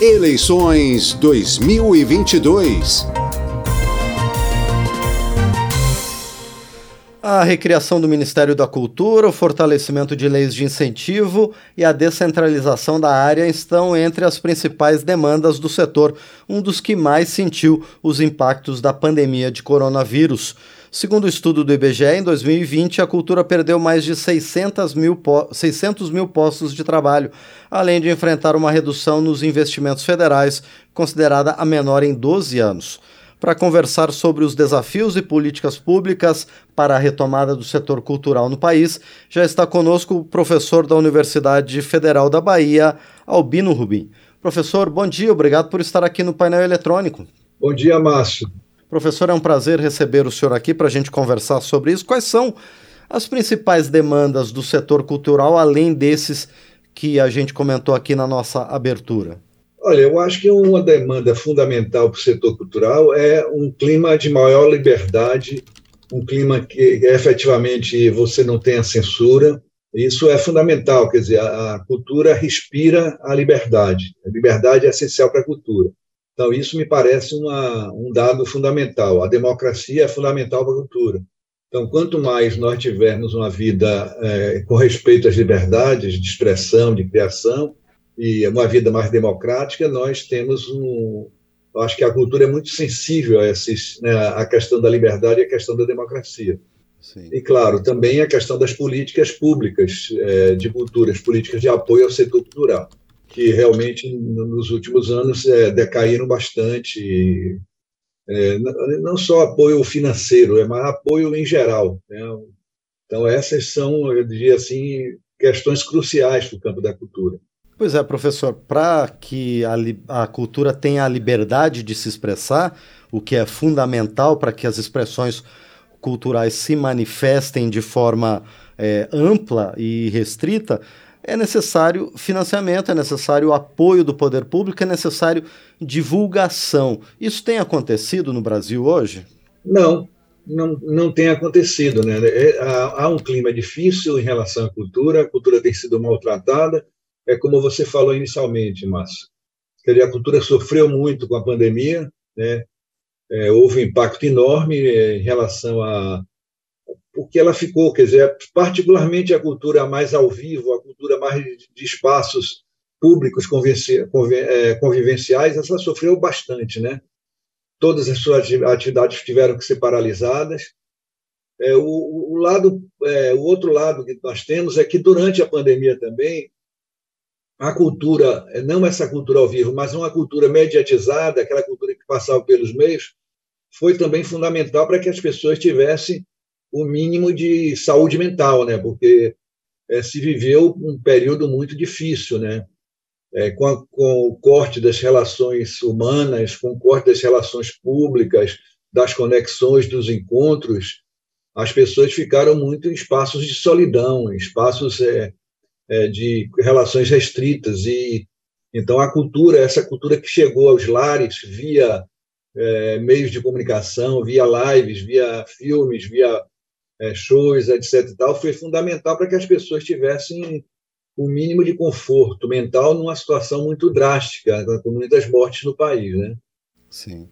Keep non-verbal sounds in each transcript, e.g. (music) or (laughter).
Eleições 2022. A recriação do Ministério da Cultura, o fortalecimento de leis de incentivo e a descentralização da área estão entre as principais demandas do setor, um dos que mais sentiu os impactos da pandemia de coronavírus. Segundo o estudo do IBGE, em 2020, a cultura perdeu mais de 600 mil, 600 mil postos de trabalho, além de enfrentar uma redução nos investimentos federais, considerada a menor em 12 anos. Para conversar sobre os desafios e políticas públicas para a retomada do setor cultural no país, já está conosco o professor da Universidade Federal da Bahia, Albino Rubim. Professor, bom dia, obrigado por estar aqui no painel eletrônico. Bom dia, Márcio. Professor, é um prazer receber o senhor aqui para a gente conversar sobre isso. Quais são as principais demandas do setor cultural, além desses que a gente comentou aqui na nossa abertura? Olha, eu acho que uma demanda fundamental para o setor cultural é um clima de maior liberdade, um clima que efetivamente você não tenha censura. Isso é fundamental, quer dizer, a cultura respira a liberdade. A liberdade é essencial para a cultura. Então, isso me parece uma, um dado fundamental. A democracia é fundamental para a cultura. Então, quanto mais nós tivermos uma vida é, com respeito às liberdades de expressão, de criação, e uma vida mais democrática, nós temos um. Eu acho que a cultura é muito sensível a, esses, né, a questão da liberdade e a questão da democracia. Sim. E, claro, também a questão das políticas públicas é, de cultura, as políticas de apoio ao setor cultural que realmente nos últimos anos é, decaíram bastante. É, não só apoio financeiro, é mais apoio em geral. Né? Então, essas são, eu diria assim, questões cruciais para o campo da cultura. Pois é, professor, para que a, a, cultura tenha a liberdade de se expressar, o que é fundamental para que as expressões culturais se manifestem de forma é, ampla e restrita, é necessário financiamento, é necessário apoio do poder público, é necessário divulgação. Isso tem acontecido no Brasil hoje? Não, não, não tem acontecido. Né? É, há, há, um clima difícil em relação à cultura, a cultura tem sido maltratada. É como você falou inicialmente, Márcio. A cultura sofreu muito com a pandemia, né? É, houve um impacto enorme é, em relação a porque ela ficou, quer dizer, particularmente a cultura mais ao vivo, a cultura mais de espaços públicos é, convivenciais, ela sofreu bastante, né? Todas as suas atividades tiveram que ser paralisadas. É, o, o, lado, é, o outro lado que nós temos é que durante a pandemia também a cultura, não essa cultura ao vivo, mas uma cultura mediatizada, aquela cultura que passava pelos meios, foi também fundamental para que as pessoas tivessem o mínimo de saúde mental, né? Porque é, se viveu um período muito difícil, né? É, com, a, com, o corte das relações humanas, com o corte das relações públicas, das conexões, dos encontros, as pessoas ficaram muito em espaços de solidão, em espaços é, de relações restritas e então a cultura, essa cultura que chegou aos lares via é, meios de comunicação, via lives, via filmes, via é, shows, etc. E tal, foi fundamental para que as pessoas tivessem o mínimo de conforto mental numa situação muito drástica, com muitas mortes no país. Né? Sim.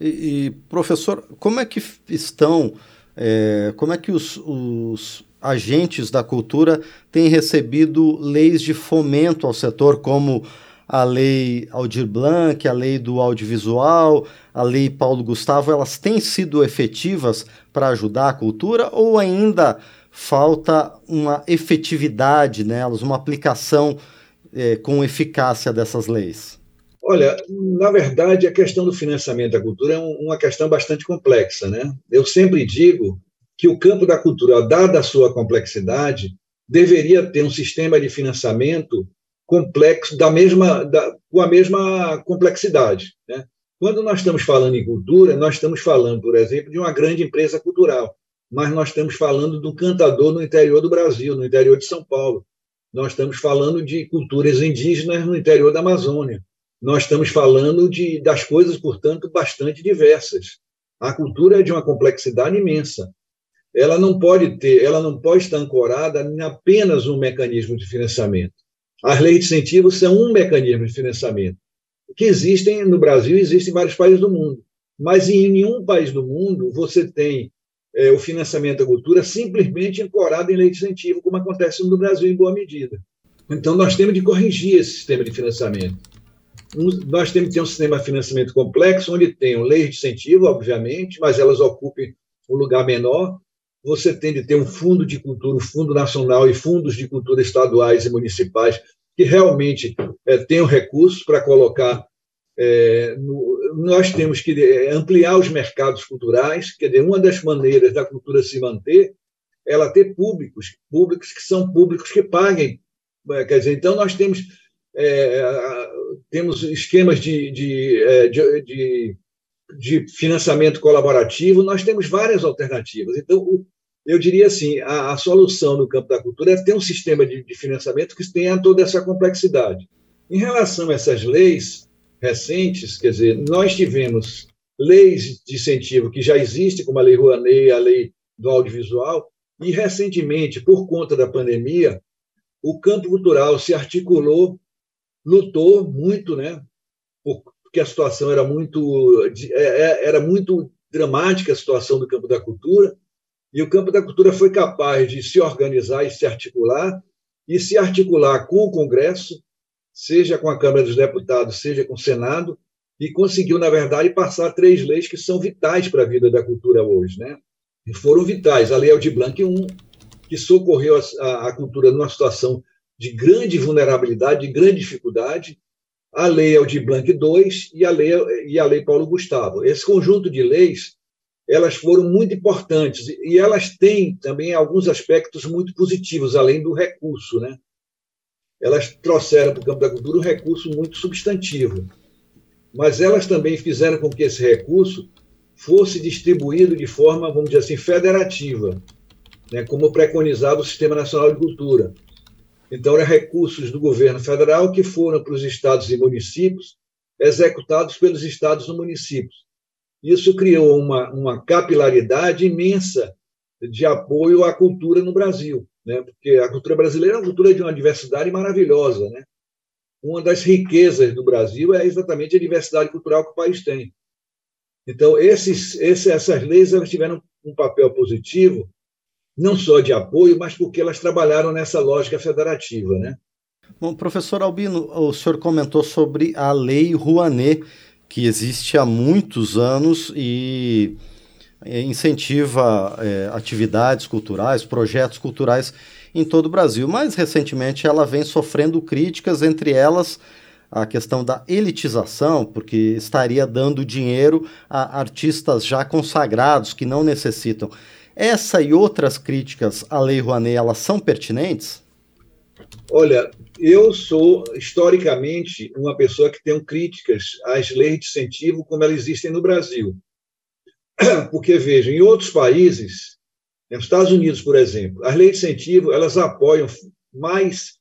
E, e professor, como é que estão, é, como é que os, os agentes da cultura têm recebido leis de fomento ao setor, como a lei Aldir Blanc, a lei do audiovisual, a lei Paulo Gustavo, elas têm sido efetivas para ajudar a cultura ou ainda falta uma efetividade nelas, uma aplicação é, com eficácia dessas leis? Olha, na verdade, a questão do financiamento da cultura é uma questão bastante complexa. Né? Eu sempre digo que o campo da cultura, dada a sua complexidade, deveria ter um sistema de financiamento complexo, da mesma, da, com a mesma complexidade. Né? Quando nós estamos falando em cultura, nós estamos falando, por exemplo, de uma grande empresa cultural, mas nós estamos falando do cantador no interior do Brasil, no interior de São Paulo. Nós estamos falando de culturas indígenas no interior da Amazônia. Nós estamos falando de, das coisas, portanto, bastante diversas. A cultura é de uma complexidade imensa. Ela não pode ter, ela não pode estar ancorada em apenas um mecanismo de financiamento. As leis de incentivo são um mecanismo de financiamento. que existem no Brasil, existem em vários países do mundo. Mas em nenhum país do mundo você tem é, o financiamento da cultura simplesmente ancorado em lei de incentivo, como acontece no Brasil em boa medida. Então, nós temos de corrigir esse sistema de financiamento. Nós temos que ter um sistema de financiamento complexo, onde tenham leis de incentivo, obviamente, mas elas ocupem um lugar menor. Você tem de ter um fundo de cultura, um fundo nacional e fundos de cultura estaduais e municipais que realmente é, tenham recursos para colocar. É, no, nós temos que é, ampliar os mercados culturais, quer dizer, uma das maneiras da cultura se manter é ela ter públicos, públicos que são públicos que paguem. É, quer dizer, então nós temos, é, temos esquemas de, de, é, de, de, de financiamento colaborativo, nós temos várias alternativas. Então, eu diria assim, a, a, solução no campo da cultura é ter um sistema de, de, financiamento que tenha toda essa complexidade. Em relação a essas leis recentes, quer dizer, nós tivemos leis de incentivo que já existem, como a Lei Rouanet, a Lei do Audiovisual, e recentemente, por conta da pandemia, o campo cultural se articulou, lutou muito, né, porque a situação era muito, é, é, era muito dramática a situação do campo da cultura, e o campo da cultura foi capaz de se organizar e se articular, e se articular com o Congresso, seja com a Câmara dos Deputados, seja com o Senado, e conseguiu, na verdade, passar três leis que são vitais para a vida da cultura hoje. Né? E foram vitais. A Lei Aldir Blanc I, que socorreu a, a cultura numa situação de grande vulnerabilidade, de grande dificuldade, a Lei Aldir Blanc II e a Lei, e a lei Paulo Gustavo. Esse conjunto de leis elas foram muito importantes e elas têm também alguns aspectos muito positivos, além do recurso. Né? Elas trouxeram para o campo da cultura um recurso muito substantivo, mas elas também fizeram com que esse recurso fosse distribuído de forma, vamos dizer assim, federativa, né? como preconizava o Sistema Nacional de Cultura. Então, eram recursos do governo federal que foram para os estados e municípios, executados pelos estados e municípios. Isso criou uma, uma capilaridade imensa de apoio à cultura no Brasil, né? porque a cultura brasileira é uma cultura de uma diversidade maravilhosa. Né? Uma das riquezas do Brasil é exatamente a diversidade cultural que o país tem. Então, esses, esses, essas leis elas tiveram um papel positivo, não só de apoio, mas porque elas trabalharam nessa lógica federativa. Né? Bom, professor Albino, o senhor comentou sobre a Lei Rouanet, que existe há muitos anos e é, incentiva é, atividades culturais, projetos culturais em todo o Brasil. Mais recentemente, ela vem sofrendo críticas, entre elas a questão da elitização, porque estaria dando dinheiro a artistas já consagrados que não necessitam. Essa e outras críticas à Lei Rouanet, elas são pertinentes? Olha, eu sou, historicamente, uma pessoa que tem críticas às leis de incentivo como elas existem no Brasil. (clears throat) Porque, veja, em outros países, nos Estados Unidos, por exemplo, as leis de incentivo elas apoiam mais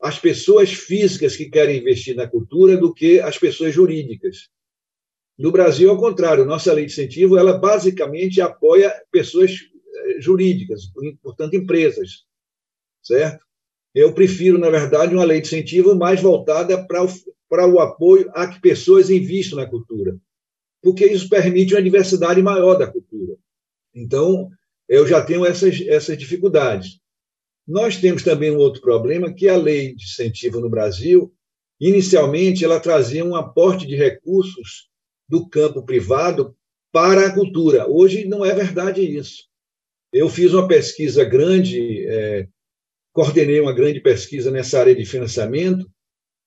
as pessoas físicas que querem investir na cultura do que as pessoas jurídicas. No Brasil, ao contrário, nossa lei de incentivo ela basicamente apoia pessoas eh, jurídicas, portanto, empresas, certo? Eu prefiro, na verdade, uma lei de incentivo mais voltada para o, para o apoio a que pessoas investam na cultura, porque isso permite uma diversidade maior da cultura. Então, eu já tenho essas, essas dificuldades. Nós temos também um outro problema, que a lei de incentivo no Brasil, inicialmente, ela trazia um aporte de recursos do campo privado para a cultura. Hoje não é verdade isso. Eu fiz uma pesquisa grande é, coordenei uma grande pesquisa nessa área de financiamento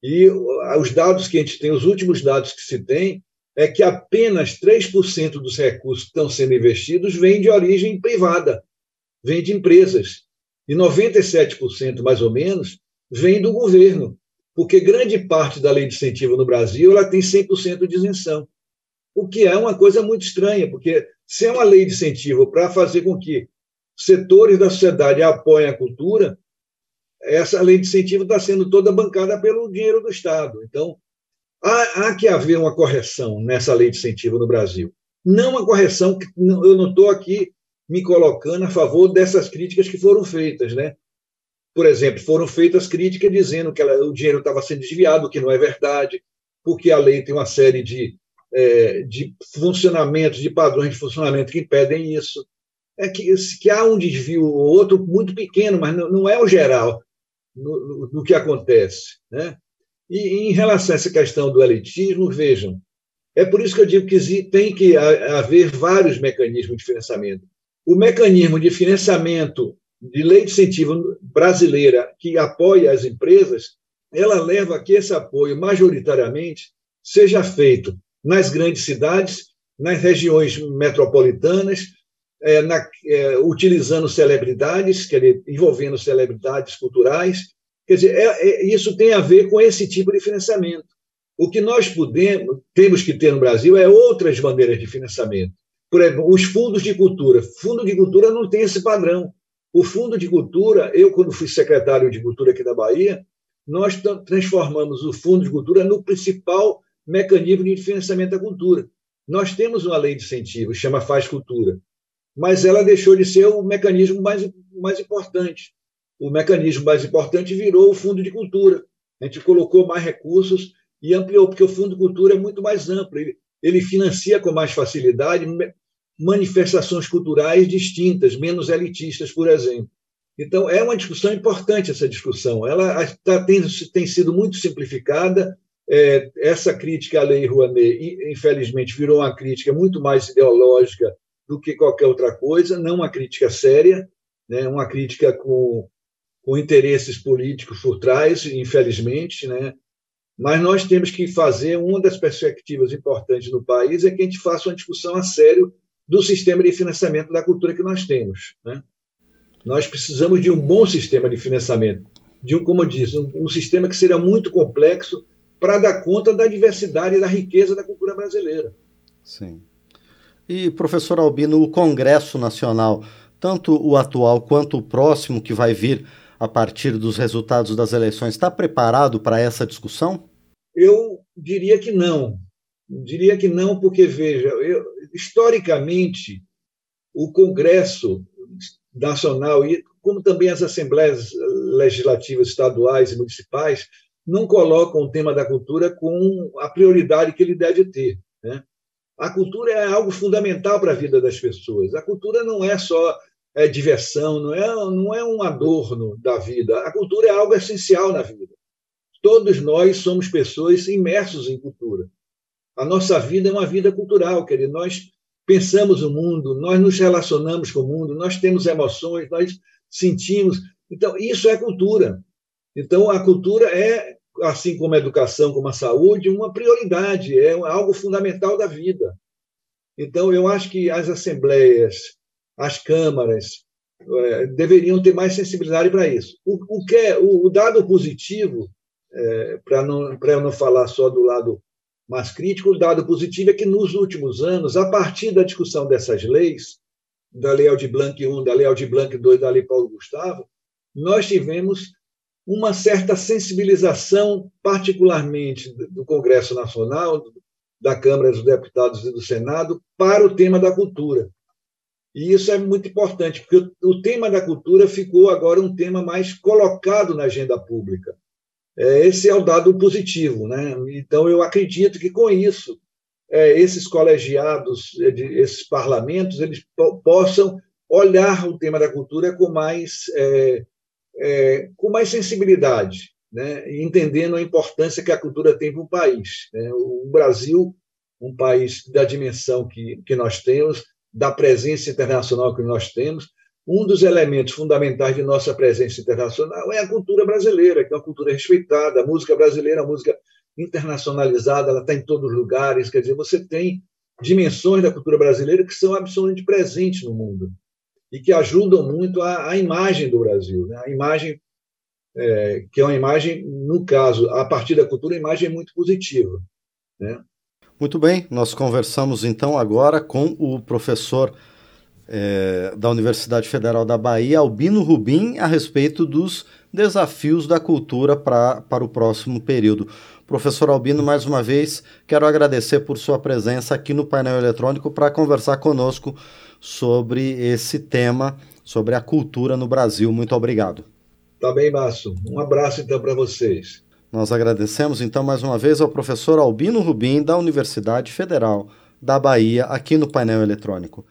e os dados que a gente tem, os últimos dados que se tem, é que apenas 3% dos recursos que estão sendo investidos vêm de origem privada, vêm de empresas. E 97%, mais ou menos, vem do governo, porque grande parte da lei de incentivo no Brasil ela tem 100% de isenção, o que é uma coisa muito estranha, porque se é uma lei de incentivo para fazer com que setores da sociedade apoiem a cultura, essa lei de incentivo está sendo toda bancada pelo dinheiro do Estado. Então, há, há, que haver uma correção nessa lei de incentivo no Brasil. Não uma correção que eu não estou aqui me colocando a favor dessas críticas que foram feitas, né? Por exemplo, foram feitas críticas dizendo que ela, o dinheiro estava sendo desviado, o que não é verdade. porque a lei tem uma série de, é, de funcionamentos, de padrões de funcionamento que impedem isso. É que, que há um desvio ou outro muito pequeno, mas não, não é o geral no, no, que acontece. Né? E em relação a essa questão do elitismo, vejam, é por isso que eu digo que tem que haver vários mecanismos de financiamento. O mecanismo de financiamento de lei de incentivo brasileira que apoia as empresas, ela leva a que esse apoio, majoritariamente, seja feito nas grandes cidades, nas regiões metropolitanas, é, na, é, utilizando celebridades, quer dizer, envolvendo celebridades culturais. Quer dizer, é, é, isso tem a ver com esse tipo de financiamento. O que nós podemos, temos que ter no Brasil é outras maneiras de financiamento. Por exemplo, os fundos de cultura. Fundo de cultura não tem esse padrão. O Fundo de Cultura, eu, quando fui secretário de Cultura aqui da Bahia, nós transformamos o Fundo de Cultura no principal mecanismo de financiamento da cultura. Nós temos uma lei de incentivo, chama Faz Cultura, mas ela deixou de ser o mecanismo mais, mais importante. O mecanismo mais importante virou o Fundo de Cultura. A gente colocou mais recursos e ampliou, porque o Fundo de Cultura é muito mais amplo. Ele, ele financia com mais facilidade manifestações culturais distintas, menos elitistas, por exemplo. Então, é uma discussão importante essa discussão. Ela tá, tem, tem sido muito simplificada. É, essa crítica à Lei Rouanet, infelizmente, virou uma crítica muito mais ideológica do que qualquer outra coisa, não uma crítica séria, né, uma crítica com, com interesses políticos por trás, infelizmente. Né, mas nós temos que fazer, uma das perspectivas importantes no país é que a gente faça uma discussão a sério do sistema de financiamento da cultura que nós temos. Né? Nós precisamos de um bom sistema de financiamento, de um, como eu disse, um, um sistema que seja muito complexo para dar conta da diversidade e da riqueza da cultura brasileira. Sim. E, professor Albino, o Congresso Nacional, tanto o atual quanto o próximo que vai vir a partir dos resultados das eleições, está preparado para essa discussão? Eu diria que não. Diria que não, porque, veja, eu, historicamente, o Congresso Nacional, e como também as assembleias legislativas estaduais e municipais, não colocam o tema da cultura com a prioridade que ele deve ter. Né? A cultura é algo fundamental para a vida das pessoas. A cultura não é só é, diversão, não é, não é um adorno da vida. A cultura é algo essencial na vida. Todos nós somos pessoas imersos em cultura. A nossa vida é uma vida cultural, quer dizer, nós pensamos o mundo, nós nos relacionamos com o mundo, nós temos emoções, nós sentimos. Então, isso é cultura. Então, a cultura é, assim como a educação, como a saúde, uma prioridade, é algo fundamental da vida. Então, eu acho que as assembleias, as câmaras, é, deveriam ter mais sensibilidade para isso. O, o, que é, o, o dado positivo, é, para não, eu não falar só do lado mais crítico, o dado positivo é que, nos últimos anos, a partir da discussão dessas leis, da Lei Aldir Blanc I, da Lei Aldir Blanc II, da Lei Paulo Gustavo, nós tivemos uma certa sensibilização, particularmente do Congresso Nacional, da Câmara dos Deputados e do Senado, para o tema da cultura. E isso é muito importante, porque o tema da cultura ficou agora um tema mais colocado na agenda pública. É, esse é o dado positivo. Né? Então, eu acredito que, com isso, é, esses colegiados, esses parlamentos, eles possam olhar o tema da cultura com mais, é, é, com mais sensibilidade, né? entendendo a importância que a cultura tem para o país. Né? O Brasil, um país da dimensão que, que nós temos, da presença internacional que nós temos, um dos elementos fundamentais de nossa presença internacional é a cultura brasileira, que é uma cultura respeitada. A música brasileira uma música internacionalizada, ela está em todos os lugares. Quer dizer, você tem dimensões da cultura brasileira que são absolutamente presentes no mundo e que ajudam muito a, a imagem do Brasil. Né? A imagem, é, que é uma imagem, no caso, a partir da cultura, uma imagem muito positiva. Né? Muito bem, nós conversamos então agora com o professor é, da Universidade Federal da Bahia, Albino Rubim, a respeito dos desafios da cultura pra, para o próximo período. Professor Albino, mais uma vez, quero agradecer por sua presença aqui no painel eletrônico para conversar conosco sobre esse tema, sobre a cultura no Brasil. Muito obrigado. Tá bem, Márcio. Um abraço então para vocês. Nós agradecemos então mais uma vez ao professor Albino Rubim, da Universidade Federal da Bahia, aqui no painel eletrônico.